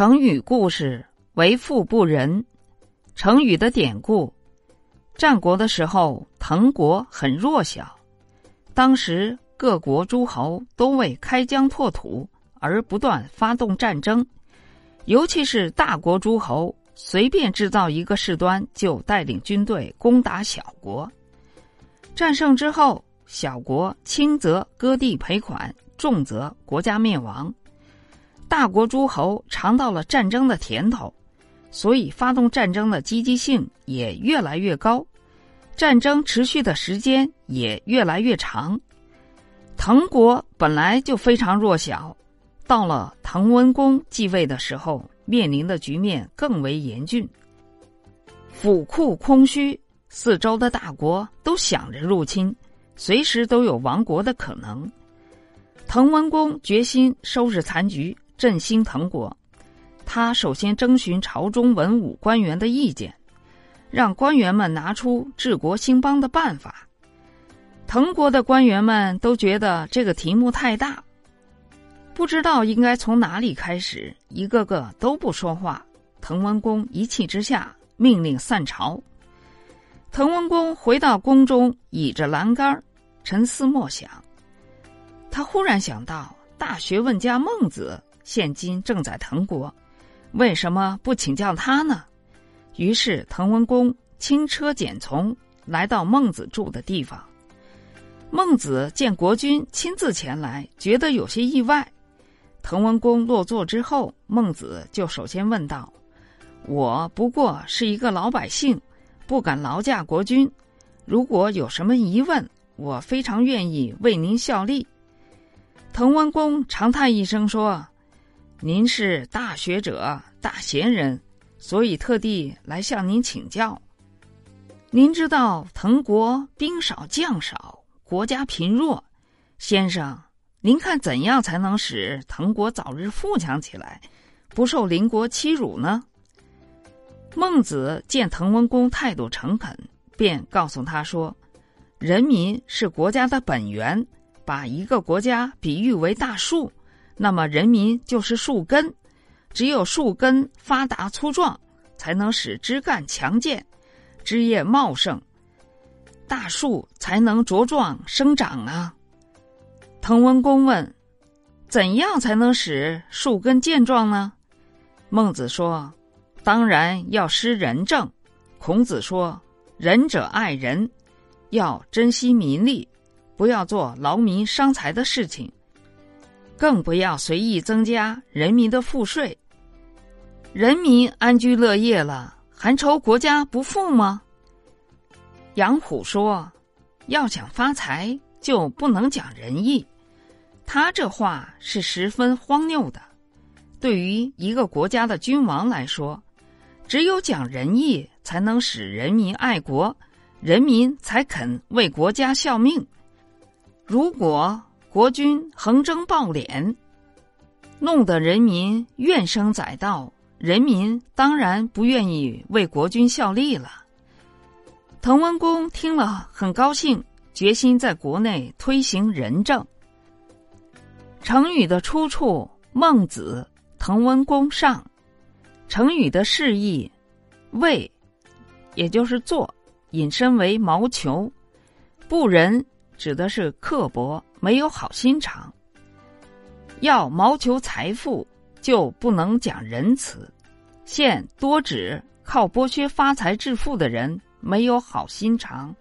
成语故事“为富不仁”。成语的典故：战国的时候，滕国很弱小，当时各国诸侯都为开疆拓土而不断发动战争，尤其是大国诸侯，随便制造一个事端就带领军队攻打小国。战胜之后，小国轻则割地赔款，重则国家灭亡。大国诸侯尝到了战争的甜头，所以发动战争的积极性也越来越高，战争持续的时间也越来越长。滕国本来就非常弱小，到了滕文公继位的时候，面临的局面更为严峻。府库空虚，四周的大国都想着入侵，随时都有亡国的可能。滕文公决心收拾残局。振兴滕国，他首先征询朝中文武官员的意见，让官员们拿出治国兴邦的办法。滕国的官员们都觉得这个题目太大，不知道应该从哪里开始，一个个都不说话。滕文公一气之下命令散朝。滕文公回到宫中，倚着栏杆沉思默想。他忽然想到，大学问家孟子。现今正在滕国，为什么不请教他呢？于是滕文公轻车简从，来到孟子住的地方。孟子见国君亲自前来，觉得有些意外。滕文公落座之后，孟子就首先问道：“我不过是一个老百姓，不敢劳驾国君。如果有什么疑问，我非常愿意为您效力。”滕文公长叹一声说。您是大学者、大贤人，所以特地来向您请教。您知道滕国兵少将少，国家贫弱，先生，您看怎样才能使滕国早日富强起来，不受邻国欺辱呢？孟子见滕文公态度诚恳，便告诉他说：“人民是国家的本源，把一个国家比喻为大树。”那么，人民就是树根，只有树根发达粗壮，才能使枝干强健，枝叶茂盛，大树才能茁壮生长啊。滕文公问：“怎样才能使树根健壮呢？”孟子说：“当然要施仁政。”孔子说：“仁者爱人，要珍惜民力，不要做劳民伤财的事情。”更不要随意增加人民的赋税，人民安居乐业了，还愁国家不富吗？杨虎说：“要想发财，就不能讲仁义。”他这话是十分荒谬的。对于一个国家的君王来说，只有讲仁义，才能使人民爱国，人民才肯为国家效命。如果，国君横征暴敛，弄得人民怨声载道，人民当然不愿意为国君效力了。滕文公听了很高兴，决心在国内推行仁政。成语的出处：孟子《滕文公上》。成语的释义：为，也就是做，引申为谋求；不仁，指的是刻薄。没有好心肠，要谋求财富就不能讲仁慈，现多指靠剥削发财致富的人没有好心肠。